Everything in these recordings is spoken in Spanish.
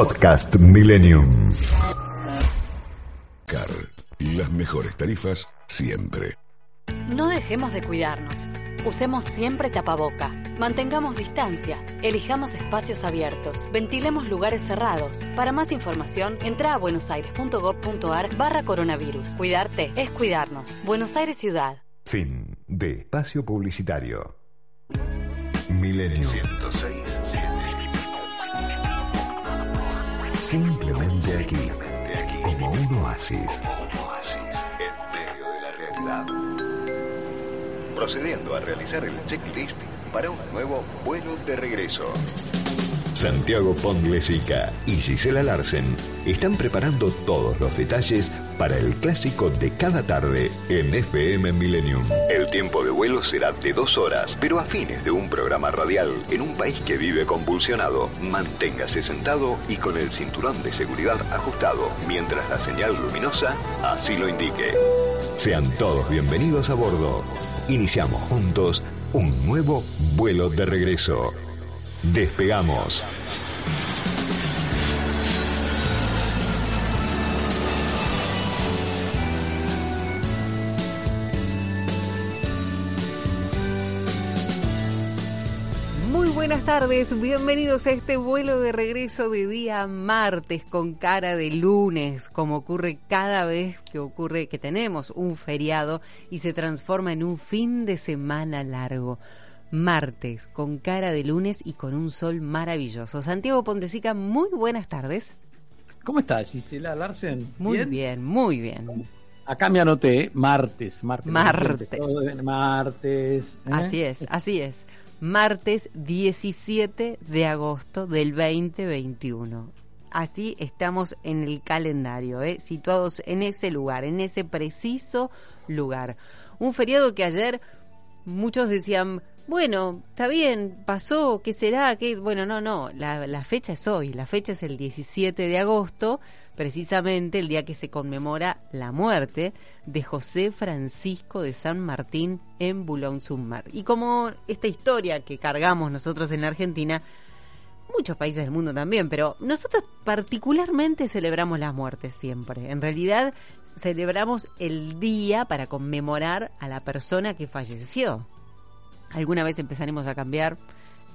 Podcast Millennium. Car, las mejores tarifas siempre. No dejemos de cuidarnos. Usemos siempre tapaboca. Mantengamos distancia. Elijamos espacios abiertos. Ventilemos lugares cerrados. Para más información, entra a buenosaires.gov.ar barra coronavirus. Cuidarte es cuidarnos. Buenos Aires Ciudad. Fin de espacio publicitario. Millennium. 106.7. Simplemente aquí. Como un oasis. En medio de la realidad. Procediendo a realizar el checklist para un nuevo vuelo de regreso. Santiago Ponglesica y Gisela Larsen están preparando todos los detalles para el clásico de cada tarde en FM Millennium. El tiempo de vuelo será de dos horas, pero a fines de un programa radial en un país que vive convulsionado, manténgase sentado y con el cinturón de seguridad ajustado, mientras la señal luminosa así lo indique. Sean todos bienvenidos a bordo. Iniciamos juntos un nuevo vuelo de regreso. Despegamos. Muy buenas tardes, bienvenidos a este vuelo de regreso de día martes con cara de lunes, como ocurre cada vez que ocurre que tenemos un feriado y se transforma en un fin de semana largo martes, con cara de lunes y con un sol maravilloso. Santiago Pontesica, muy buenas tardes. ¿Cómo estás, Gisela Larsen? Muy bien, muy bien. Acá me anoté, ¿eh? martes, martes. Martes. Martes. ¿eh? Así es, así es. Martes 17 de agosto del 2021. Así estamos en el calendario, ¿eh? situados en ese lugar, en ese preciso lugar. Un feriado que ayer muchos decían, bueno, está bien, pasó, ¿qué será? ¿Qué? Bueno, no, no, la, fecha es hoy, la fecha es el 17 de agosto, precisamente el día que se conmemora la muerte de José Francisco de San Martín en Boulogne-sur-Mer. Y como esta historia que cargamos nosotros en la Argentina, muchos países del mundo también, pero nosotros particularmente celebramos las muertes siempre. En realidad celebramos el día para conmemorar a la persona que falleció alguna vez empezaremos a cambiar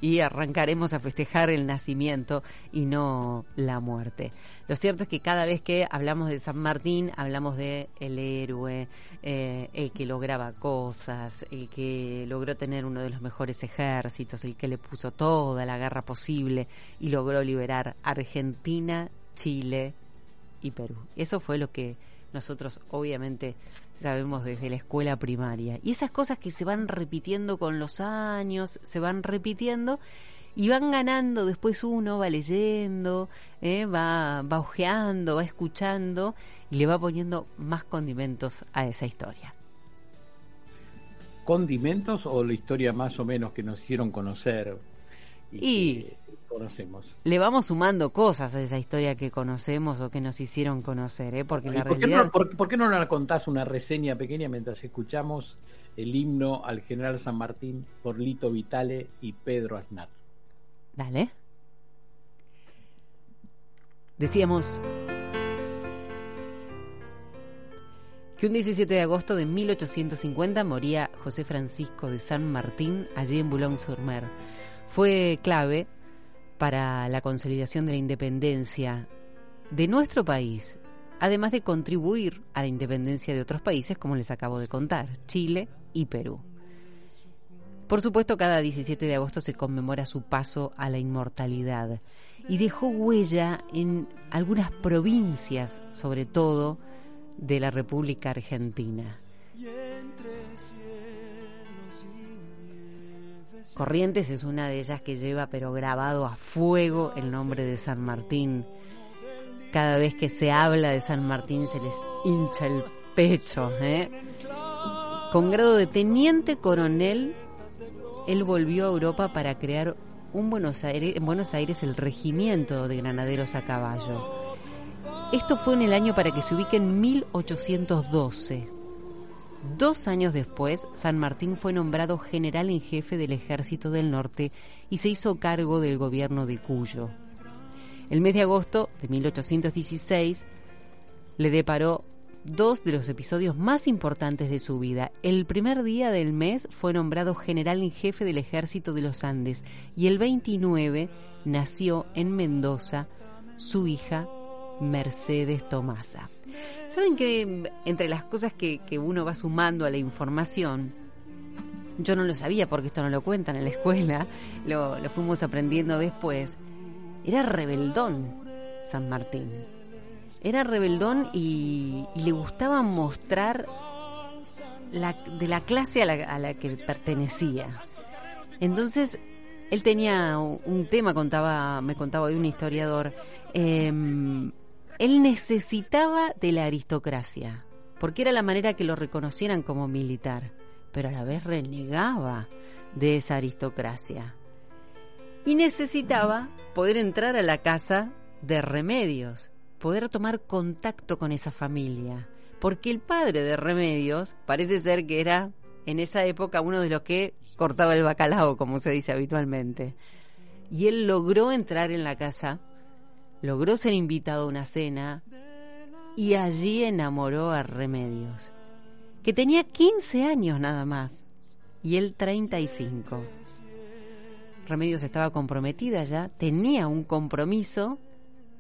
y arrancaremos a festejar el nacimiento y no la muerte. Lo cierto es que cada vez que hablamos de San Martín, hablamos de el héroe, eh, el que lograba cosas, el que logró tener uno de los mejores ejércitos, el que le puso toda la guerra posible y logró liberar Argentina, Chile y Perú. Eso fue lo que nosotros obviamente sabemos desde la escuela primaria. Y esas cosas que se van repitiendo con los años, se van repitiendo y van ganando, después uno va leyendo, eh, va, va ojeando, va escuchando y le va poniendo más condimentos a esa historia. ¿Condimentos o la historia más o menos que nos hicieron conocer? Y, y conocemos. Le vamos sumando cosas a esa historia que conocemos o que nos hicieron conocer, ¿eh? porque la ¿Por, realidad... qué no, por, por, qué no nos contás una reseña pequeña mientras escuchamos el himno al general San Martín por Lito Vitale y Pedro Aznar? Dale. Decíamos que un 17 de agosto de 1850 moría José Francisco de San Martín allí en Boulogne-sur-Mer. Fue clave para la consolidación de la independencia de nuestro país, además de contribuir a la independencia de otros países, como les acabo de contar, Chile y Perú. Por supuesto, cada 17 de agosto se conmemora su paso a la inmortalidad y dejó huella en algunas provincias, sobre todo de la República Argentina. Corrientes es una de ellas que lleva pero grabado a fuego el nombre de San Martín. Cada vez que se habla de San Martín se les hincha el pecho. ¿eh? Con grado de teniente coronel, él volvió a Europa para crear un Buenos Aires, en Buenos Aires el regimiento de granaderos a caballo. Esto fue en el año para que se ubique en 1812. Dos años después, San Martín fue nombrado general en jefe del Ejército del Norte y se hizo cargo del gobierno de Cuyo. El mes de agosto de 1816 le deparó dos de los episodios más importantes de su vida. El primer día del mes fue nombrado general en jefe del ejército de los Andes y el 29 nació en Mendoza su hija Mercedes Tomasa. Saben que entre las cosas que, uno va sumando a la información, yo no lo sabía porque esto no lo cuentan en la escuela, lo, lo fuimos aprendiendo después, era rebeldón San Martín era rebeldón y, le gustaba mostrar la, de la clase a la, que pertenecía. Entonces, él tenía un tema, contaba, me contaba hoy un historiador, em, él necesitaba de la aristocracia, porque era la manera que lo reconocieran como militar, pero a la vez renegaba de esa aristocracia. Y necesitaba poder entrar a la casa de remedios, poder tomar contacto con esa familia. Porque el padre de Remedios parece ser que era en esa época uno de los que cortaba el bacalao, como se dice habitualmente. Y él logró entrar en la casa, logró ser invitado a una cena y allí enamoró a Remedios, que tenía 15 años nada más y él 35. Remedios estaba comprometida ya, tenía un compromiso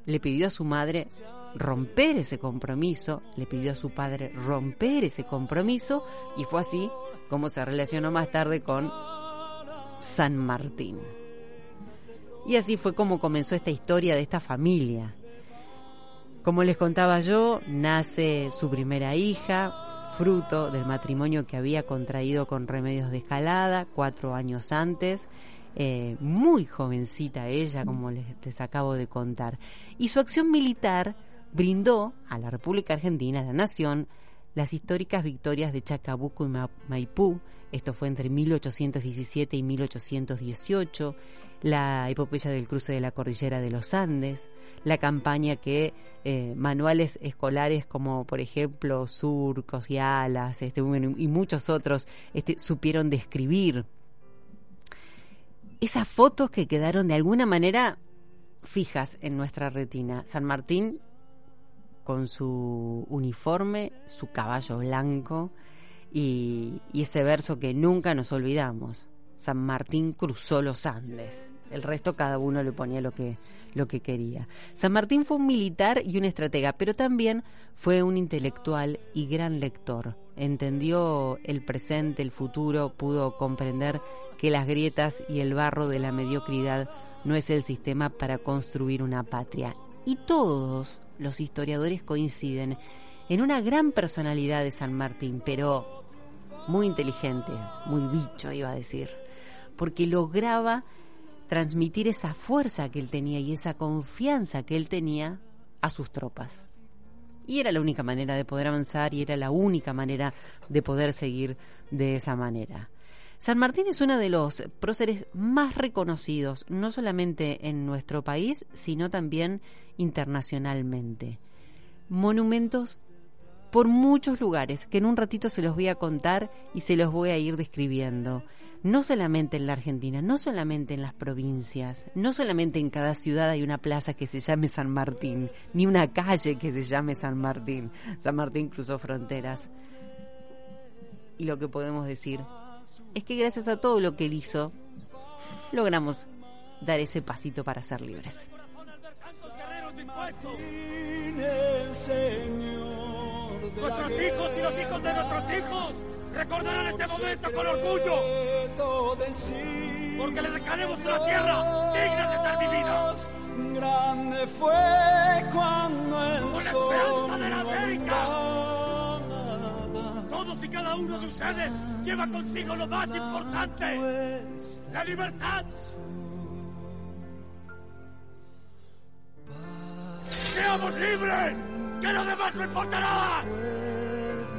le pidió a su madre romper ese compromiso, le pidió a su padre romper ese compromiso y fue así como se relacionó más tarde con San Martín. Y así fue como comenzó esta historia de esta familia. Como les contaba yo, nace su primera hija, fruto del matrimonio que había contraído con Remedios de Escalada cuatro años antes, eh, muy jovencita ella, como les, acabo de contar. Y su acción militar brindó a la República Argentina, a la nación, las históricas victorias de Chacabuco y Maipú, esto fue entre 1817 y 1818, la epopeya del cruce de la cordillera de los Andes, la campaña que eh, manuales escolares como por ejemplo Surcos y Alas este, y muchos otros este, supieron describir esas fotos que quedaron de alguna manera fijas en nuestra retina. San Martín con su uniforme, su caballo blanco y, ese verso que nunca nos olvidamos. San Martín cruzó los Andes. El resto cada uno le ponía lo que, lo que quería. San Martín fue un militar y un estratega, pero también fue un intelectual y gran lector. Entendió el presente, el futuro, pudo comprender que las grietas y el barro de la mediocridad no es el sistema para construir una patria. Y todos los historiadores coinciden en una gran personalidad de San Martín, pero muy inteligente, muy bicho iba a decir, porque lograba transmitir esa fuerza que él tenía y esa confianza que él tenía a sus tropas. Y era la única manera de poder avanzar y era la única manera de poder seguir de esa manera. San Martín es uno de los próceres más reconocidos, no solamente en nuestro país, sino también internacionalmente. Monumentos por muchos lugares, que en un ratito se los voy a contar y se los voy a ir describiendo. No solamente en la Argentina, no solamente en las provincias, no solamente en cada ciudad hay una plaza que se llame San Martín, ni una calle que se llame San Martín. San Martín cruzó fronteras. Y lo que podemos decir es que gracias a todo lo que él hizo, logramos dar ese pasito para ser libres. Nuestros hijos y los hijos de nuestros hijos recordarán este momento con orgullo. Porque le dejaremos una tierra digna de ser vivida. Grande fue cuando el esperanza de la América todos y cada uno de ustedes lleva consigo lo más importante, la libertad. ¡Seamos libres! ¡Que lo demás no importará!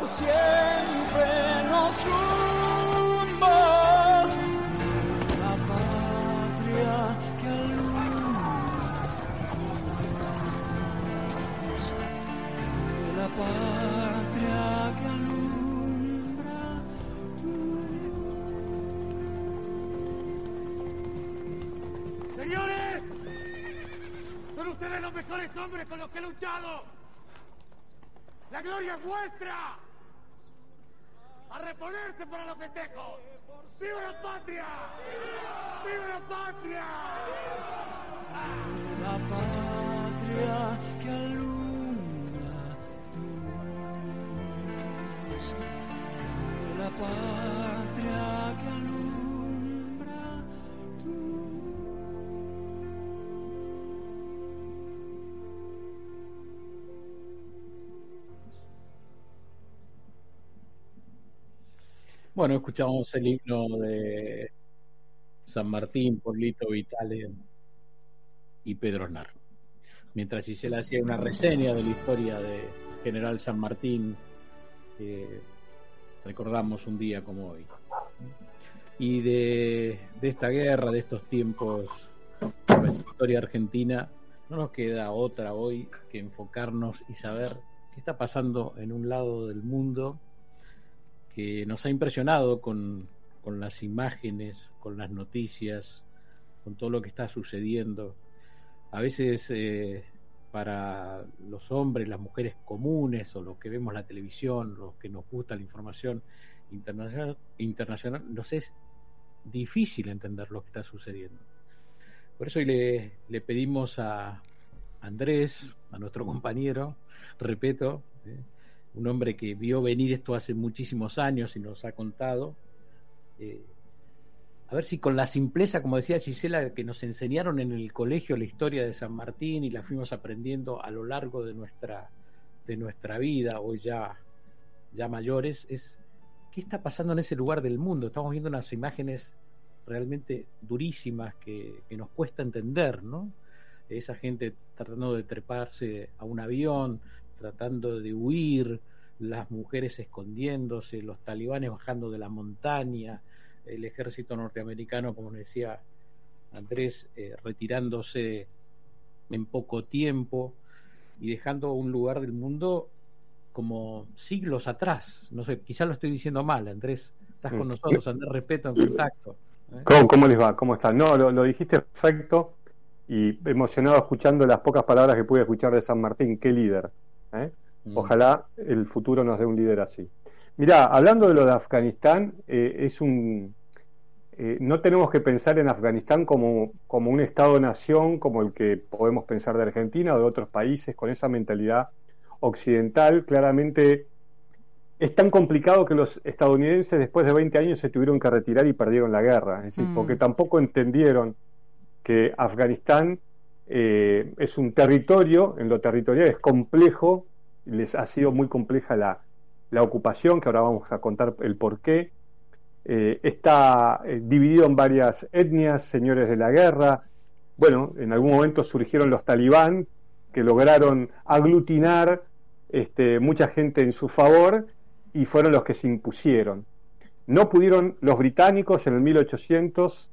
por siempre los patria que alumbra ¡Señores! ¡Son ustedes los mejores hombres con los que he luchado! ¡La gloria es vuestra! ¡A reponerse para los! ¡Viva la patria! ¡Viva la patria! La patria que Bueno, escuchamos el himno de San Martín, Polito Vitale y Pedro Nar. Mientras Gisela hacía una reseña de la historia de General San Martín recordamos un día como hoy. Y de, esta guerra, de estos tiempos de la historia argentina, no nos queda otra hoy que enfocarnos y saber qué está pasando en un lado del mundo que nos ha impresionado con, con las imágenes, con las noticias, con todo lo que está sucediendo. A veces eh, para los hombres, las mujeres comunes o los que vemos la televisión, los que nos gusta la información internacional, internacional nos es difícil entender lo que está sucediendo. Por eso hoy le, pedimos a Andrés, a nuestro compañero, repito, ¿eh? Un hombre que vio venir esto hace muchísimos años y nos ha contado, eh, a ver si con la simpleza, como decía Gisela, que nos enseñaron en el colegio la historia de San Martín y la fuimos aprendiendo a lo largo de nuestra, de nuestra vida, hoy ya, ya mayores, es qué está pasando en ese lugar del mundo. Estamos viendo unas imágenes realmente durísimas que, que nos cuesta entender, ¿no? Esa gente tratando de treparse a un avión, tratando de huir, las mujeres escondiéndose, los talibanes bajando de la montaña, el ejército norteamericano, como decía Andrés, eh, retirándose en poco tiempo y dejando un lugar del mundo como siglos atrás. No sé, quizás lo estoy diciendo mal, Andrés. Estás con mm. nosotros, Andrés, respeto, en contacto. ¿eh? ¿Cómo, ¿Cómo, les va? ¿Cómo están? No, lo, dijiste perfecto y emocionado escuchando las pocas palabras que pude escuchar de San Martín. Qué líder. ¿Eh? Mm. Ojalá el futuro nos dé un líder así. Mirá, hablando de lo de Afganistán, eh, es un, eh, no tenemos que pensar en Afganistán como, como un Estado-nación como el que podemos pensar de Argentina o de otros países, con esa mentalidad occidental. Claramente es tan complicado que los estadounidenses después de 20 años se tuvieron que retirar y perdieron la guerra. Es decir, mm. porque tampoco entendieron que Afganistán eh, es un territorio, en lo territorial es complejo, les ha sido muy compleja la, ocupación, que ahora vamos a contar el por qué. Eh, está eh, dividido en varias etnias, señores de la guerra. Bueno, en algún momento surgieron los talibán, que lograron aglutinar este, mucha gente en su favor y fueron los que se impusieron. No pudieron los británicos en el 1800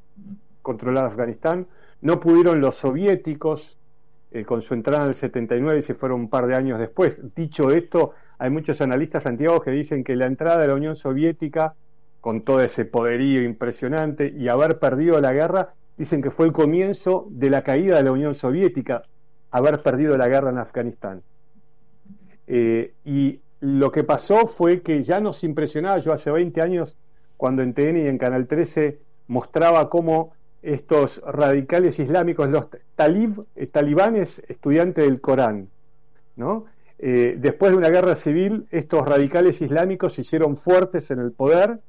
controlar Afganistán, no pudieron los soviéticos eh, con su entrada en el 79 y se fueron un par de años después. Dicho esto, hay muchos analistas antiguos que dicen que la entrada de la Unión Soviética, con todo ese poderío impresionante y haber perdido la guerra, dicen que fue el comienzo de la caída de la Unión Soviética, haber perdido la guerra en Afganistán. Eh, y lo que pasó fue que ya nos impresionaba, yo hace 20 años, cuando en TN y en Canal 13 mostraba cómo estos radicales islámicos, los talib, eh, talibanes estudiantes del Corán, ¿no? Eh, después de una guerra civil, estos radicales islámicos se hicieron fuertes en el poder,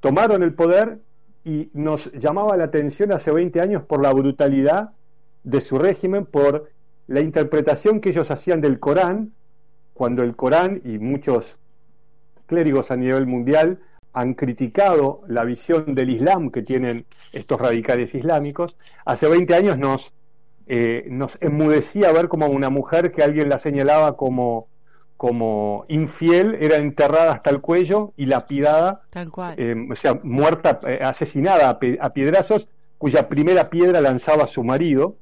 tomaron el poder y nos llamaba la atención hace 20 años por la brutalidad de su régimen, por la interpretación que ellos hacían del Corán, cuando el Corán y muchos clérigos a nivel mundial han criticado la visión del Islam que tienen estos radicales islámicos, hace 20 años nos, eh, nos enmudecía ver como una mujer que alguien la señalaba como, como infiel era enterrada hasta el cuello y lapidada, Tal cual. eh, o sea, muerta, eh, asesinada a, pe- a piedrazos, cuya primera piedra lanzaba su marido,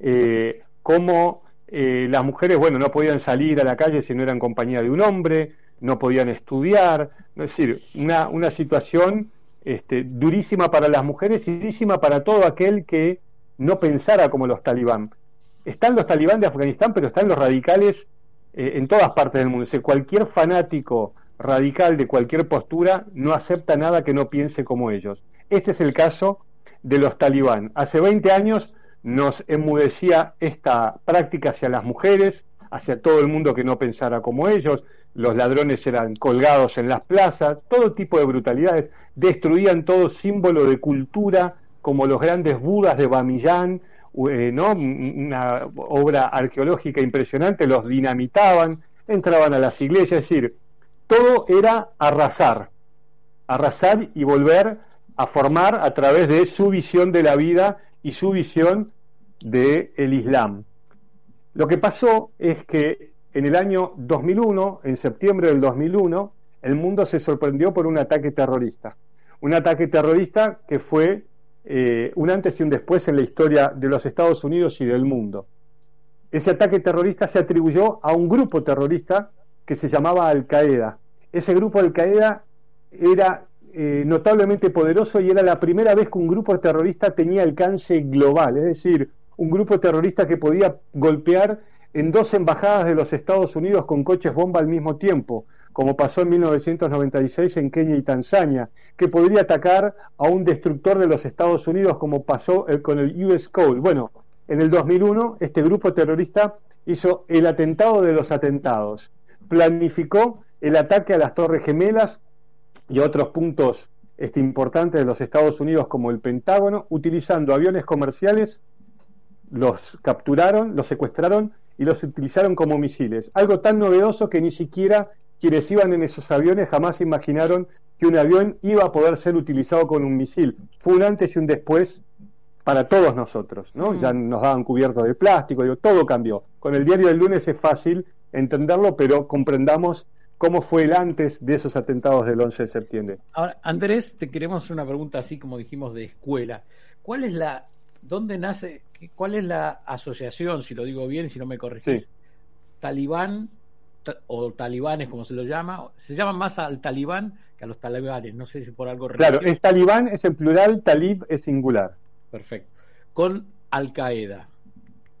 eh, como las mujeres, bueno, no podían salir a la calle si no eran compañía de un hombre, no podían estudiar, es decir, una, una situación este, durísima para las mujeres y durísima para todo aquel que no pensara como los talibán. Están los talibán de Afganistán, pero están los radicales eh, en todas partes del mundo. Cualquier fanático radical de cualquier postura no acepta nada que no piense como ellos. Este es el caso de los talibán. Hace 20 años nos enmudecía esta práctica hacia las mujeres, hacia todo el mundo que no pensara como ellos, los ladrones eran colgados en las plazas, todo tipo de brutalidades, destruían todo símbolo de cultura, como los grandes budas de Bamiyan, eh, una obra arqueológica impresionante, los dinamitaban, entraban a las iglesias, es decir, todo era arrasar, arrasar y volver a formar a través de su visión de la vida y su visión del el Islam. Lo que pasó es que en el año 2001, en septiembre del 2001, el mundo se sorprendió por un ataque terrorista. Un ataque terrorista que fue eh, un antes y un después en la historia de los Estados Unidos y del mundo. Ese ataque terrorista se atribuyó a un grupo terrorista que se llamaba Al Qaeda. Ese grupo Al Qaeda era eh, notablemente poderoso y era la primera vez que un grupo terrorista tenía alcance global, es decir, un grupo terrorista que podía golpear en dos embajadas de los Estados Unidos con coches bomba al mismo tiempo, como pasó en 1996 en Kenia y Tanzania, que podría atacar a un destructor de los Estados Unidos como pasó con el US Code. Bueno, en el 2001 este grupo terrorista hizo el atentado de los atentados, planificó el ataque a las Torres Gemelas y otros puntos este, importantes de los Estados Unidos como el Pentágono, utilizando aviones comerciales, los capturaron, los secuestraron y los utilizaron como misiles. Algo tan novedoso que ni siquiera quienes iban en esos aviones jamás imaginaron que un avión iba a poder ser utilizado con un misil. Fue un antes y un después para todos nosotros, ¿no? Mm. Ya nos daban cubiertos de plástico, digo, todo cambió. Con el diario del lunes es fácil entenderlo, pero comprendamos cómo fue el antes de esos atentados del 11 de septiembre. Ahora, Andrés, te queremos hacer una pregunta así como dijimos de escuela. ¿Cuál es la, dónde nace, cuál es la asociación, si lo digo bien, si no me corregís, Sí. talibán ta- o talibanes como se lo llama? Se llaman más al talibán que a los talibanes, no sé si por algo Claro, religioso. es talibán, es en plural, talib es singular. Perfecto. Con Al Qaeda.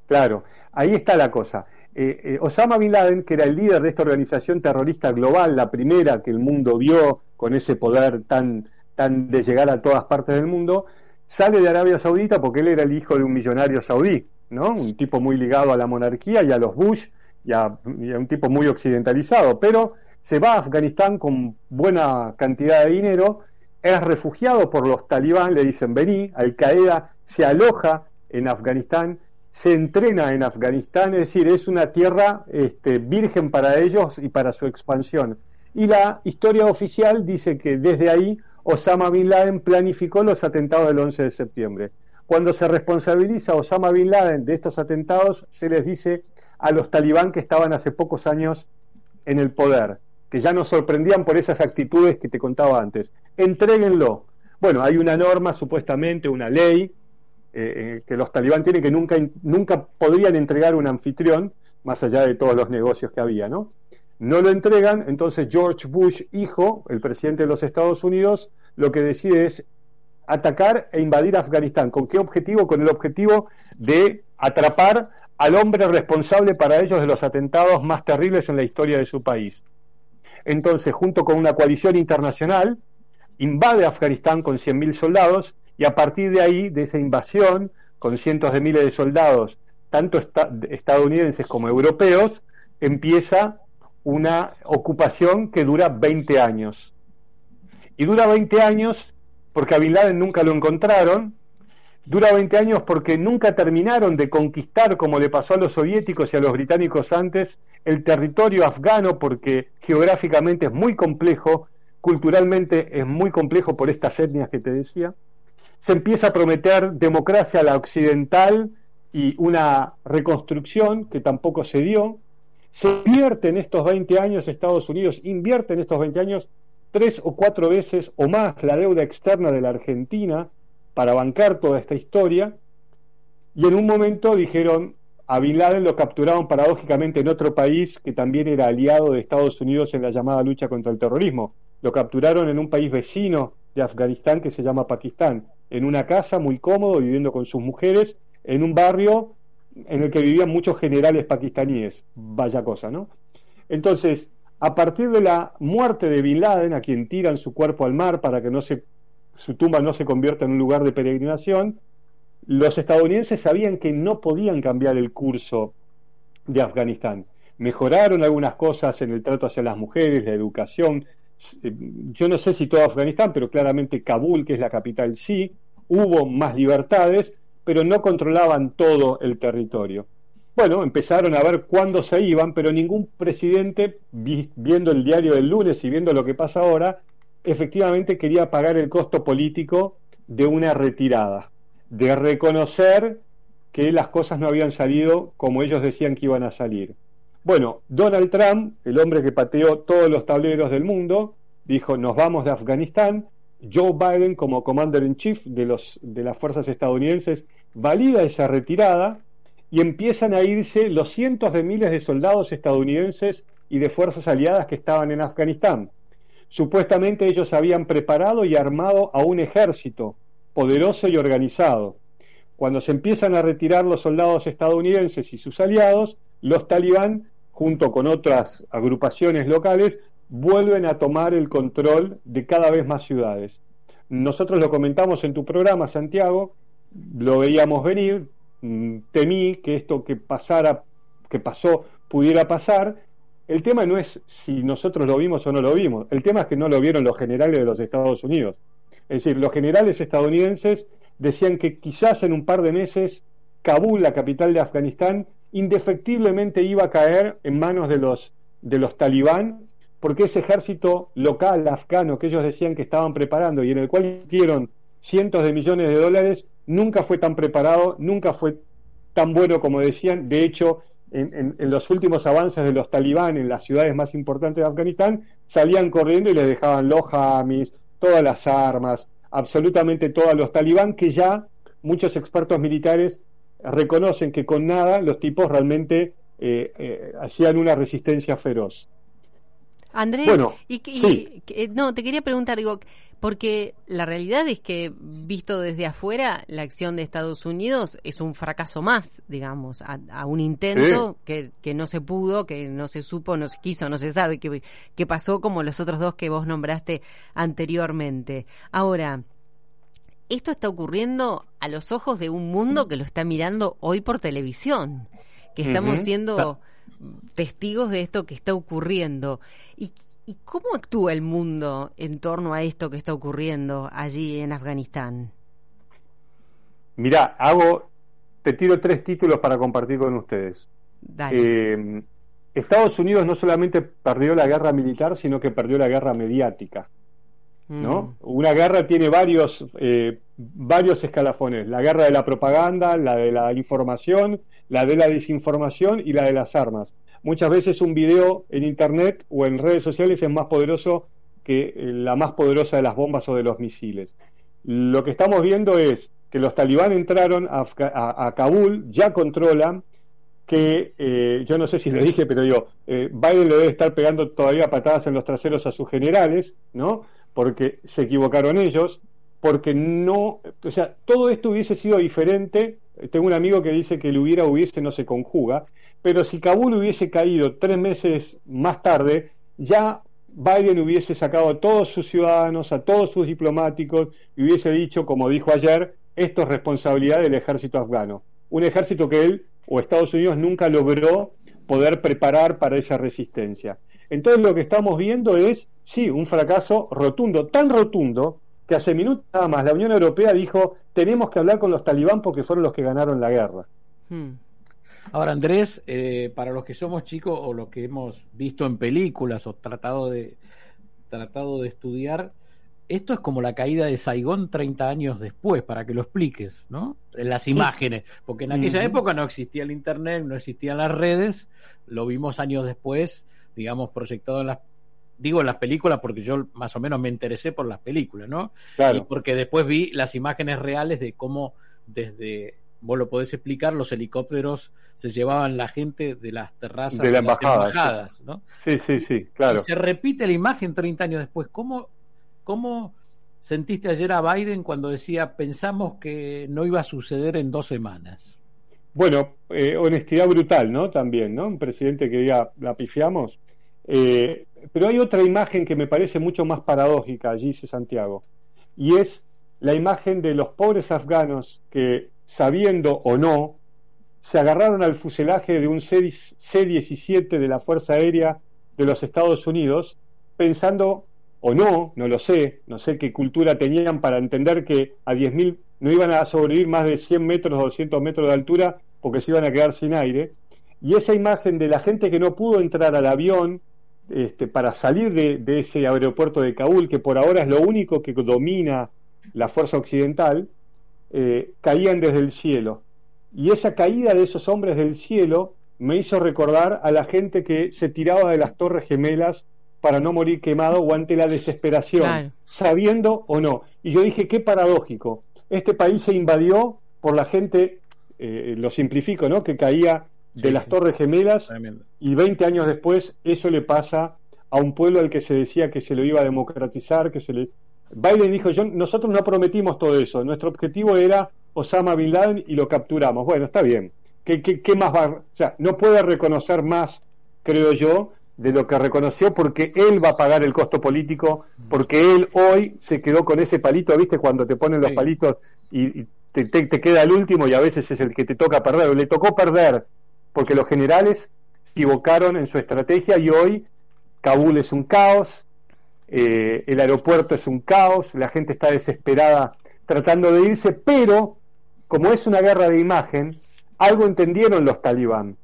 Claro, ahí está la cosa. Eh, eh, Osama Bin Laden, que era el líder de esta organización terrorista global, la primera que el mundo vio con ese poder tan, tan de llegar a todas partes del mundo, sale de Arabia Saudita porque él era el hijo de un millonario saudí, ¿no? Un tipo muy ligado a la monarquía y a los Bush y a, un tipo muy occidentalizado, pero se va a Afganistán con buena cantidad de dinero, es refugiado por los talibán, le dicen vení, Al Qaeda se aloja en Afganistán, se entrena en Afganistán, es decir, es una tierra este, virgen para ellos y para su expansión. Y la historia oficial dice que desde ahí Osama Bin Laden planificó los atentados del 11 de septiembre. Cuando se responsabiliza a Osama Bin Laden de estos atentados, se les dice a los talibán que estaban hace pocos años en el poder, que ya nos sorprendían por esas actitudes que te contaba antes. Entréguenlo. Bueno, hay una norma, supuestamente, una ley, eh, que los talibán tienen que nunca, nunca podrían entregar un anfitrión, más allá de todos los negocios que había, ¿no? No lo entregan, entonces George Bush, hijo, el presidente de los Estados Unidos, lo que decide es atacar e invadir Afganistán. ¿Con qué objetivo? Con el objetivo de atrapar al hombre responsable para ellos de los atentados más terribles en la historia de su país. Entonces, junto con una coalición internacional, invade Afganistán con 100.000 soldados y a partir de ahí, de esa invasión, con cientos de miles de soldados, tanto esta estadounidenses como europeos, empieza una ocupación que dura 20 años. Y dura 20 años porque a Bin Laden nunca lo encontraron, Dura 20 años porque nunca terminaron de conquistar, como le pasó a los soviéticos y a los británicos antes, el territorio afgano porque geográficamente es muy complejo, culturalmente es muy complejo por estas etnias que te decía. Se empieza a prometer democracia a la occidental y una reconstrucción que tampoco se dio. Se invierte en estos 20 años, Estados Unidos invierte en estos 20 años tres o cuatro veces o más la deuda externa de la Argentina para bancar toda esta historia. Y en un momento dijeron, a Bin Laden lo capturaron paradójicamente en otro país que también era aliado de Estados Unidos en la llamada lucha contra el terrorismo. Lo capturaron en un país vecino de Afganistán que se llama Pakistán, en una casa muy cómodo, viviendo con sus mujeres, en un barrio en el que vivían muchos generales pakistaníes. Vaya cosa, ¿no? Entonces, a partir de la muerte de Bin Laden, a quien tiran su cuerpo al mar para que no se, su tumba no se convierta en un lugar de peregrinación, los estadounidenses sabían que no podían cambiar el curso de Afganistán. Mejoraron algunas cosas en el trato hacia las mujeres, la educación. Yo no sé si todo Afganistán, pero claramente Kabul, que es la capital, sí. Hubo más libertades, pero no controlaban todo el territorio. Bueno, empezaron a ver cuándo se iban, pero ningún presidente, viendo el diario del lunes y viendo lo que pasa ahora, efectivamente quería pagar el costo político de una retirada, de reconocer que las cosas no habían salido como ellos decían que iban a salir. Bueno, Donald Trump, el hombre que pateó todos los tableros del mundo, dijo, nos vamos de Afganistán. Joe Biden, como commander in chief de, los, de las fuerzas estadounidenses, valida esa retirada y empiezan a irse los cientos de miles de soldados estadounidenses y de fuerzas aliadas que estaban en Afganistán. Supuestamente ellos habían preparado y armado a un ejército poderoso y organizado. Cuando se empiezan a retirar los soldados estadounidenses y sus aliados, los talibán, junto con otras agrupaciones locales, vuelven a tomar el control de cada vez más ciudades. Nosotros lo comentamos en tu programa, Santiago, lo veíamos venir, Mm, temí que esto que pasara, que pasó, pudiera pasar. El tema no es si nosotros lo vimos o no lo vimos, el tema es que no lo vieron los generales de los Estados Unidos. Es decir, los generales estadounidenses decían que quizás en un par de meses Kabul, la capital de Afganistán, indefectiblemente iba a caer en manos de los, de los talibán, porque ese ejército local afgano que ellos decían que estaban preparando y en el cual hicieron cientos de millones de dólares, nunca fue tan preparado, nunca fue tan bueno como decían. De hecho, en, los últimos avances de los talibán en las ciudades más importantes de Afganistán, salían corriendo y les dejaban los hamis, todas las armas, absolutamente todos los talibán, que ya muchos expertos militares reconocen que con nada los tipos realmente eh, eh, hacían una resistencia feroz. Andrés, y, no, te quería preguntar, digo, porque la realidad es que, visto desde afuera, la acción de Estados Unidos es un fracaso más, digamos, a, un intento que, que, no se pudo, que no se supo, no se quiso, no se sabe qué pasó, como los otros dos que vos nombraste anteriormente. Ahora, esto está ocurriendo a los ojos de un mundo que lo está mirando hoy por televisión, que estamos siendo testigos de esto que está ocurriendo. ¿Y, cómo actúa el mundo en torno a esto que está ocurriendo allí en Afganistán? Mira, hago, te tiro tres títulos para compartir con ustedes. Eh, Estados Unidos no solamente perdió la guerra militar, sino que perdió la guerra mediática. ¿no? Mm. Una guerra tiene varios, eh, varios escalafones, la guerra de la propaganda, la de la información, la de la desinformación y la de las armas. Muchas veces un video en Internet o en redes sociales es más poderoso que eh, la más poderosa de las bombas o de los misiles. Lo que estamos viendo es que los talibán entraron a, Kabul, ya controlan, que eh, yo no sé si lo dije, pero digo, Biden le debe estar pegando todavía patadas en los traseros a sus generales, ¿no? porque se equivocaron ellos, porque no, o sea, todo esto hubiese sido diferente. Tengo un amigo que dice que el hubiera hubiese no se conjuga, pero si Kabul hubiese caído tres meses más tarde, ya Biden hubiese sacado a todos sus ciudadanos, a todos sus diplomáticos, y hubiese dicho, como dijo ayer, esto es responsabilidad del ejército afgano. Un ejército que él o Estados Unidos nunca logró poder preparar para esa resistencia. Entonces lo que estamos viendo es, sí, un fracaso rotundo, tan rotundo que hace minutos nada más la Unión Europea dijo tenemos que hablar con los talibán porque fueron los que ganaron la guerra. Hmm. Ahora, Andrés, eh, para los que somos chicos o los que hemos visto en películas o tratado de, tratado de estudiar, esto es como la caída de Saigón 30 años después, para que lo expliques, ¿no? En las imágenes, porque en aquella época no existía el Internet, no existían las redes, lo vimos años después, digamos, proyectado en las digo las películas porque yo más o menos me interesé por las películas, ¿no? Y porque después vi las imágenes reales de cómo desde, vos lo podés explicar, los helicópteros se llevaban la gente de las terrazas de, las embajadas, ¿no? Sí, sí, sí, claro. se repite la imagen 30 años después. ¿Cómo, ¿Cómo sentiste ayer a Biden cuando decía pensamos que no iba a suceder en dos semanas? Bueno, eh, honestidad brutal, ¿no? También, ¿no? Un presidente que diga, la pifiamos. Eh, pero hay otra imagen que me parece mucho más paradójica, allí dice Santiago, y es la imagen de los pobres afganos que, sabiendo o no, se agarraron al fuselaje de un C-17 de la Fuerza Aérea de los Estados Unidos, pensando, o no, no lo sé, no sé qué cultura tenían para entender que a 10.000 no iban a sobrevivir más de 100 metros o 200 metros de altura porque se iban a quedar sin aire. Y esa imagen de la gente que no pudo entrar al avión este, para salir de, ese aeropuerto de Kabul, que por ahora es lo único que domina la fuerza occidental, eh, caían desde el cielo. Y esa caída de esos hombres del cielo me hizo recordar a la gente que se tiraba de las torres gemelas para no morir quemado o ante la desesperación, sabiendo o no. Y yo dije, qué paradójico. Este país se invadió por la gente, eh, lo simplifico, ¿no? Que caía de las Torres Gemelas y 20 años después eso le pasa a un pueblo al que se decía que se lo iba a democratizar, que se le... Biden dijo, yo, nosotros no prometimos todo eso, nuestro objetivo era Osama Bin Laden y lo capturamos. Bueno, está bien. ¿Qué, qué, más va? O sea, no puede reconocer más, creo yo, de lo que reconoció porque él va a pagar el costo político, porque él hoy se quedó con ese palito, ¿viste? Cuando te ponen los palitos y, te, te, queda el último y a veces es el que te toca perder, le tocó perder porque los generales se equivocaron en su estrategia y hoy Kabul es un caos, eh, el aeropuerto es un caos, la gente está desesperada tratando de irse, pero como es una guerra de imagen, algo entendieron los talibán.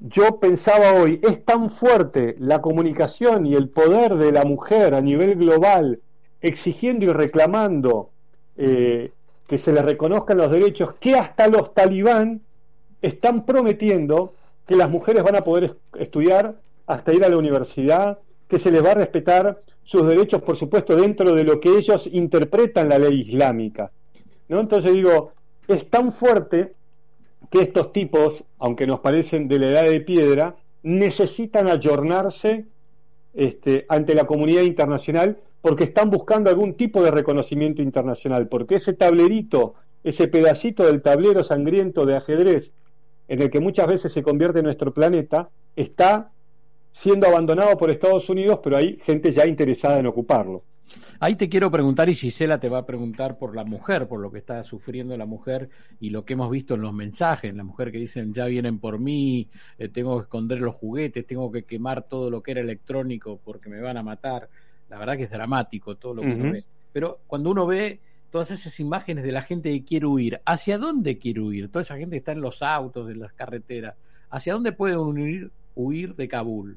Yo pensaba hoy, es tan fuerte la comunicación y el poder de la mujer a nivel global exigiendo y reclamando eh, que se le reconozcan los derechos, que hasta los talibán están prometiendo que las mujeres van a poder estudiar hasta ir a la universidad, que se les va a respetar sus derechos, por supuesto, dentro de lo que ellos interpretan la ley islámica. ¿no? Entonces digo, es tan fuerte que estos tipos, aunque nos parecen de la edad de piedra, necesitan ayornarse este, ante la comunidad internacional porque están buscando algún tipo de reconocimiento internacional, porque ese tablerito, ese pedacito del tablero sangriento de ajedrez en el que muchas veces se convierte nuestro planeta, está siendo abandonado por Estados Unidos, pero hay gente ya interesada en ocuparlo. Ahí te quiero preguntar, y Gisela te va a preguntar por la mujer, por lo que está sufriendo la mujer y lo que hemos visto en los mensajes, la mujer que dicen ya vienen por mí, eh, tengo que esconder los juguetes, tengo que quemar todo lo que era electrónico porque me van a matar. La verdad que es dramático todo lo que uno ve. Pero cuando uno ve todas esas imágenes de la gente que quiere huir. ¿Hacia dónde quiere huir? Toda esa gente que está en los autos, en las carreteras. ¿Hacia dónde puede huir, huir de Kabul?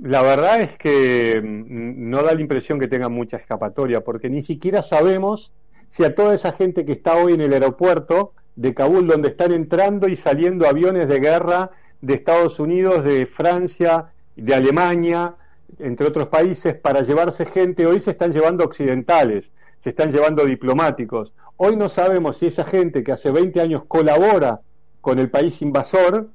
La verdad es que mm, no da la impresión que tengan mucha escapatoria, porque ni siquiera sabemos si a toda esa gente que está hoy en el aeropuerto de Kabul, donde están entrando y saliendo aviones de guerra de Estados Unidos, de Francia, de Alemania, entre otros países, para llevarse gente, hoy se están llevando occidentales se están llevando diplomáticos. Hoy no sabemos si esa gente que hace 20 años colabora con el país invasor,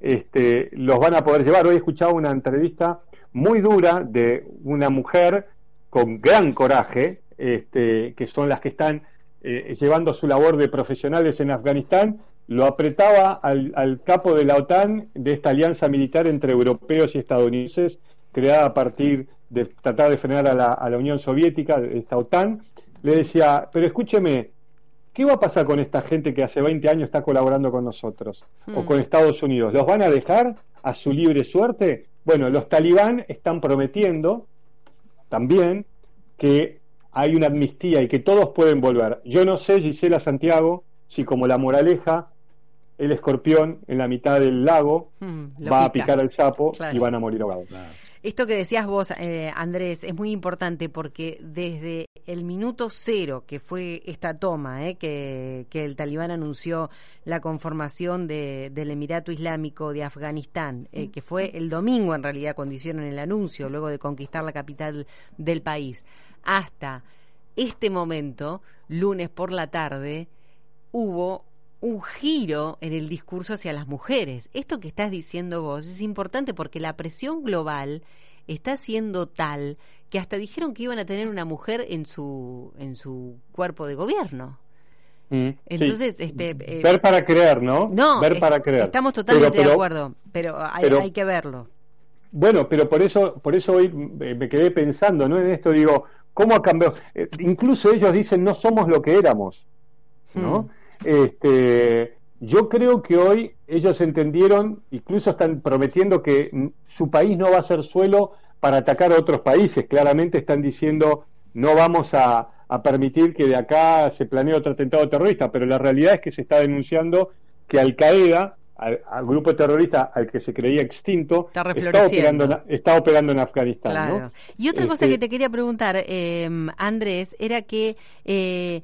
este, los van a poder llevar. Hoy he escuchado una entrevista muy dura de una mujer con gran coraje, este, que son las que están eh, llevando su labor de profesionales en Afganistán, lo apretaba al, capo de la OTAN, de esta alianza militar entre europeos y estadounidenses, creada a partir de tratar de frenar a la, a la Unión Soviética, esta OTAN, le decía, pero escúcheme, ¿qué va a pasar con esta gente que hace 20 años está colaborando con nosotros o hmm. con Estados Unidos? ¿Los van a dejar a su libre suerte? Bueno, los talibán están prometiendo también que hay una amnistía y que todos pueden volver. Yo no sé, Gisela Santiago, si como la moraleja, el escorpión en la mitad del lago hmm, va a picar al sapo y van a morir ahogados. Esto que decías vos, eh, Andrés, es muy importante porque desde el minuto cero que fue esta toma, eh, que, el talibán anunció la conformación del Emirato Islámico de Afganistán, eh, que fue el domingo en realidad cuando hicieron el anuncio, luego de conquistar la capital del país, hasta este momento, lunes por la tarde, hubo un giro en el discurso hacia las mujeres. Esto que estás diciendo vos es importante porque la presión global está siendo tal que hasta dijeron que iban a tener una mujer en su en su cuerpo de gobierno. Mm, Entonces, este, eh, ver para creer, ¿no? No, ver para creer. Estamos totalmente de acuerdo, pero hay, que verlo. Bueno, pero por eso, por eso hoy me quedé pensando, ¿no? En esto digo, ¿cómo ha cambiado? Eh, incluso ellos dicen no somos lo que éramos, ¿no? Hmm. Este, yo creo que hoy ellos entendieron, incluso están prometiendo que su país no va a ser suelo para atacar a otros países. Claramente están diciendo no vamos a, permitir que de acá se planee otro atentado terrorista, pero la realidad es que se está denunciando que Al Qaeda, al, grupo terrorista al que se creía extinto, está, operando, está operando en Afganistán. Y otra cosa este que te quería preguntar, eh, Andrés, era que eh,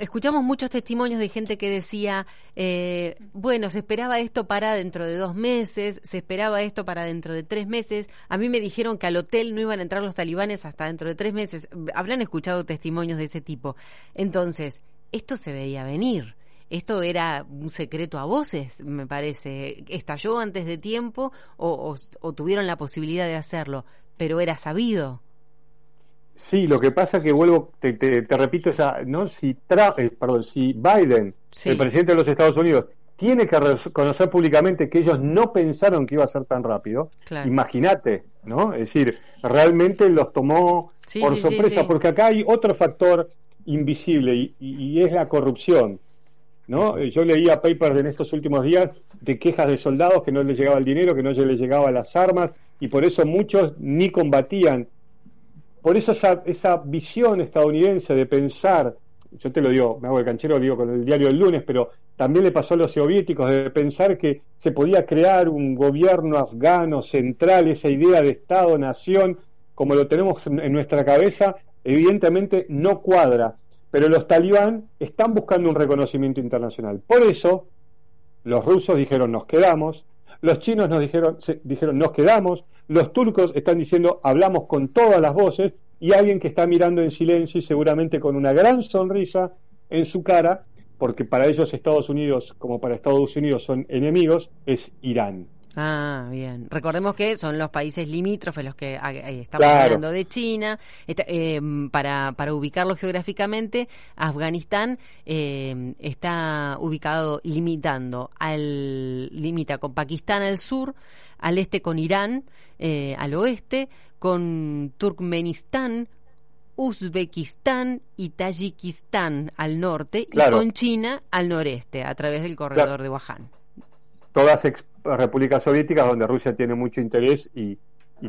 escuchamos muchos testimonios de gente que decía, eh, bueno, se esperaba esto para dentro de dos meses, se esperaba esto para dentro de tres meses. A mí me dijeron que al hotel no iban a entrar los talibanes hasta dentro de tres meses. Habrán escuchado testimonios de ese tipo. Entonces, esto se veía venir. Esto era un secreto a voces, me parece. ¿Estalló antes de tiempo o tuvieron la posibilidad de hacerlo? Pero era sabido. Sí, lo que pasa que vuelvo, te, te, repito esa, ¿no? Si eh, perdón, si Biden, el presidente de los Estados Unidos, tiene que reconocer públicamente que ellos no pensaron que iba a ser tan rápido, imagínate, ¿no? Es decir, realmente los tomó por sorpresa, porque acá hay otro factor invisible y, y, es la corrupción. ¿no? Yo leía papers en estos últimos días de quejas de soldados que no les llegaba el dinero, que no les llegaba las armas, y por eso muchos ni combatían por eso esa, esa visión estadounidense de pensar, yo te lo digo, me hago el canchero, digo con el diario del lunes, pero también le pasó a los soviéticos de pensar que se podía crear un gobierno afgano central, esa idea de Estado-nación, como lo tenemos en nuestra cabeza, evidentemente no cuadra. Pero los talibán están buscando un reconocimiento internacional. Por eso, los rusos dijeron nos quedamos, los chinos nos dijeron, dijeron nos quedamos, los turcos están diciendo hablamos con todas las voces y alguien que está mirando en silencio y seguramente con una gran sonrisa en su cara, porque para ellos Estados Unidos como para Estados Unidos son enemigos, es Irán. Ah, bien. Recordemos que son los países limítrofes los que estamos hablando de China. Eh, para, para ubicarlo geográficamente, Afganistán eh, está ubicado limitando al limita con Pakistán al sur, al este con Irán, eh, al oeste, con Turkmenistán, Uzbekistán y Tayikistán al norte y con China al noreste a través del corredor de Wuhan. Todas repúblicas soviéticas donde Rusia tiene mucho interés y,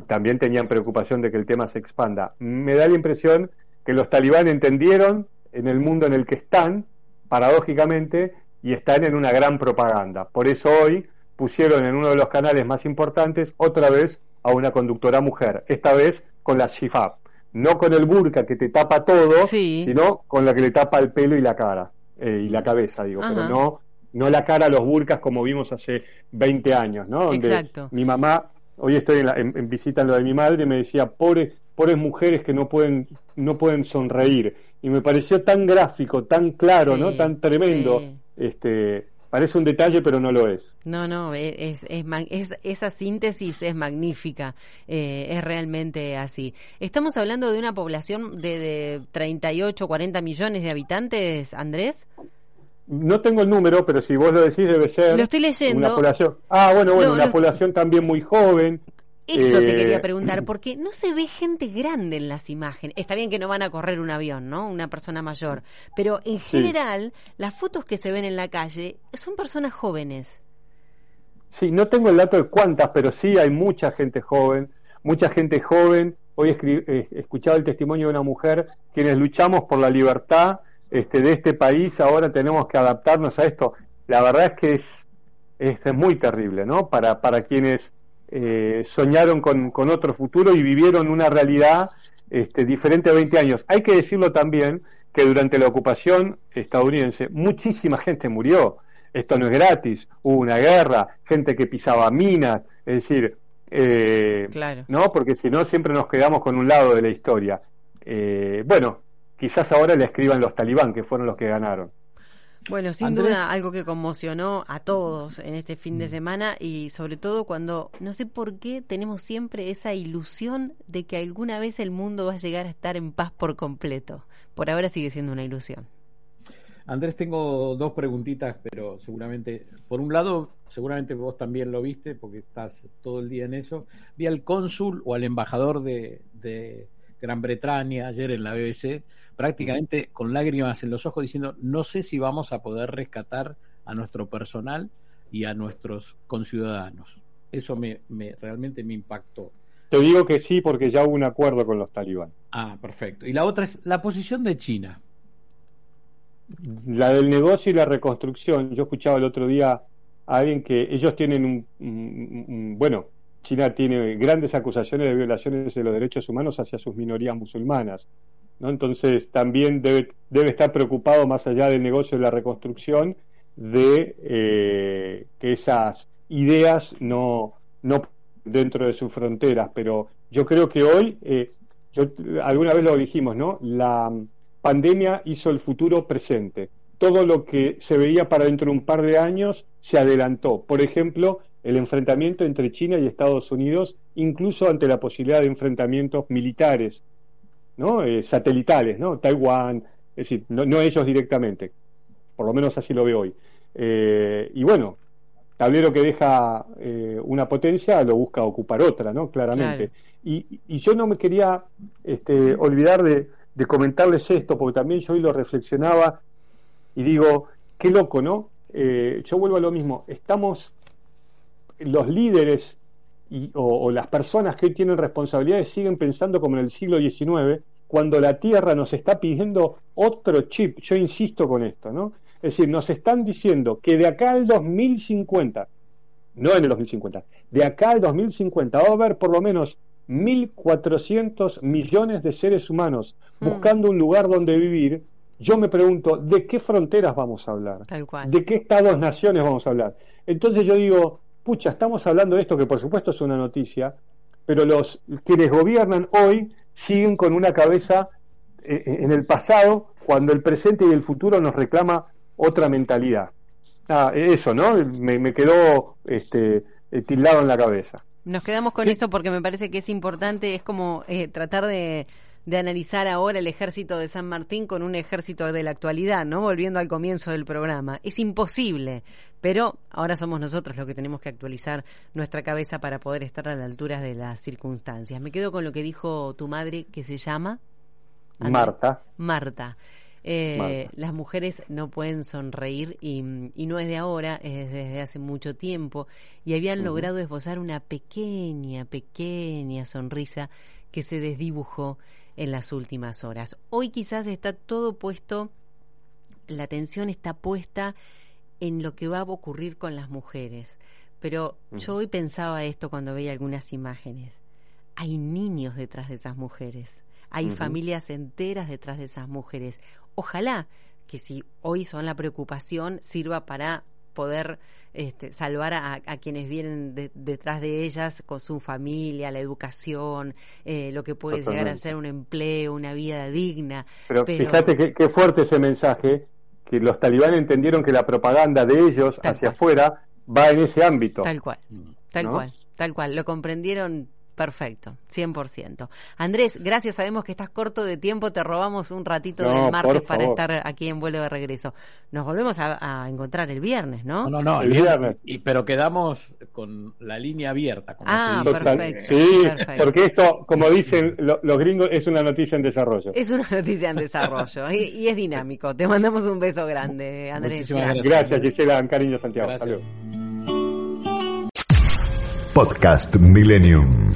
también tenían preocupación de que el tema se expanda. Me da la impresión que los talibán entendieron en el mundo en el que están, paradójicamente, y están en una gran propaganda. Por eso hoy pusieron en uno de los canales más importantes otra vez a una conductora mujer, esta vez con la shifab, no con el burka que te tapa todo, sino con la que le tapa el pelo y la cara, eh, y la cabeza, digo, pero no no la cara a los burcas como vimos hace 20 años, ¿no? Donde Exacto. Mi mamá, hoy estoy en, visita en lo de mi madre, y me decía, pobres, pobres mujeres que no pueden, no pueden sonreír. Y me pareció tan gráfico, tan claro, ¿no? Tan tremendo. Este, parece un detalle, pero no lo es. No, no, e, es, es, esa síntesis es magnífica, eh, es realmente así. Estamos hablando de una población de, de 38, 40 millones de habitantes, Andrés. No tengo el número, pero si vos lo decís debe ser. Lo estoy leyendo. Una población. Ah, bueno, bueno, una población también muy joven. Eso te quería eh, preguntar, porque no se ve gente grande en las imágenes. Está bien que no van a correr un avión, ¿no? Una persona mayor. Pero en general, las fotos que se ven en la calle son personas jóvenes. Sí, no tengo el dato de cuántas, pero sí hay mucha gente joven, mucha gente joven hoy eh, escuchaba el testimonio de una mujer, quienes luchamos por la libertad este, de este país, ahora tenemos que adaptarnos a esto. La verdad es que es, es, muy terrible, ¿no? Para, para quienes eh, soñaron con, con, otro futuro y vivieron una realidad este, diferente a 20 años. Hay que decirlo también que durante la ocupación estadounidense muchísima gente murió. Esto no es gratis. Hubo una guerra, gente que pisaba minas, es decir, eh, ¿no? Porque si no siempre nos quedamos con un lado de la historia. Eh, bueno, quizás ahora le escriban los talibán, que fueron los que ganaron. Bueno, sin duda algo que conmocionó a todos en este fin de mm. semana y sobre todo cuando no sé por qué tenemos siempre esa ilusión de que alguna vez el mundo va a llegar a estar en paz por completo. Por ahora sigue siendo una ilusión. Andrés, tengo dos preguntitas, pero seguramente, por un lado, seguramente vos también lo viste porque estás todo el día en eso. Vi al cónsul o al embajador de, de Gran Bretaña ayer en la BBC prácticamente con lágrimas en los ojos diciendo, no sé si vamos a poder rescatar a nuestro personal y a nuestros conciudadanos. Eso me, realmente me impactó. Te digo que sí porque ya hubo un acuerdo con los talibán. Ah, perfecto. Y la otra es la posición de China. La del negocio y la reconstrucción. Yo escuchaba el otro día a alguien que ellos tienen un bueno, China tiene grandes acusaciones de violaciones de los derechos humanos hacia sus minorías musulmanas. Entonces también debe, debe estar preocupado más allá del negocio de la reconstrucción de eh, que esas ideas no, no dentro de sus fronteras, pero yo creo que hoy, eh, yo, alguna vez lo dijimos, ¿no? La pandemia hizo el futuro presente. Todo lo que se veía para dentro de un par de años se adelantó. Por ejemplo, el enfrentamiento entre China y Estados Unidos, incluso ante la posibilidad de enfrentamientos militares ¿no? Eh, satelitales, ¿no? Taiwán, es decir, no, ellos directamente, por lo menos así lo veo hoy. Eh, y bueno, tablero que deja eh, una potencia lo busca ocupar otra, ¿no? Claramente. Y, y, yo no me quería este, olvidar de, de, comentarles esto, porque también yo hoy lo reflexionaba y digo, qué loco, ¿no? yo vuelvo a lo mismo, estamos los líderes o, las personas que hoy tienen responsabilidades siguen pensando como en el siglo XIX, cuando la Tierra nos está pidiendo otro chip. Yo insisto con esto, ¿no? Es decir, nos están diciendo que de acá al 2050, no en el 2050, de acá al 2050 va a haber por lo menos 1.400 millones de seres humanos mm. buscando un lugar donde vivir. Yo me pregunto, ¿de qué fronteras vamos a hablar? ¿De qué estados-naciones vamos a hablar? Entonces yo digo, pucha, estamos hablando de esto que por supuesto es una noticia, pero los quienes gobiernan hoy siguen con una cabeza eh, en el pasado cuando el presente y el futuro nos reclama otra mentalidad. Ah, eso, ¿no? Me, quedó este, eh, tildado en la cabeza. Nos quedamos con eso porque me parece que es importante, es como eh, tratar de de analizar ahora el ejército de San Martín con un ejército de la actualidad, ¿no? Volviendo al comienzo del programa. Es imposible, pero ahora somos nosotros los que tenemos que actualizar nuestra cabeza para poder estar a la altura de las circunstancias. Me quedo con lo que dijo tu madre, que se llama Marta. Marta. Eh, las mujeres no pueden sonreír y, no es de ahora, es desde hace mucho tiempo y habían logrado esbozar una pequeña, pequeña sonrisa que se desdibujó en las últimas horas. Hoy quizás está todo puesto, la atención está puesta en lo que va a ocurrir con las mujeres. Pero yo hoy pensaba esto cuando veía algunas imágenes. Hay niños detrás de esas mujeres, hay familias enteras detrás de esas mujeres. Ojalá que si hoy son la preocupación sirva para poder este, salvar a, quienes vienen detrás de ellas con su familia, la educación, eh, lo que puede llegar a ser un empleo, una vida digna. Pero, fíjate qué fuerte ese mensaje, que los talibanes entendieron que la propaganda de ellos hacia afuera va en ese ámbito. Tal cual, tal cual, tal cual. Lo comprendieron Perfecto, 100%. Andrés, gracias, sabemos que estás corto de tiempo, te robamos un ratito del martes para estar aquí en vuelo de regreso. Nos volvemos a, encontrar el viernes, ¿no? No, no, el viernes. Y, pero quedamos con la línea abierta. ah, perfecto. Sí, porque esto, como dicen los gringos, es una noticia en desarrollo. Es una noticia en desarrollo y, es dinámico. Te mandamos un beso grande, Andrés. gracias. Gracias, Gisela, cariño, Santiago. Podcast Millennium.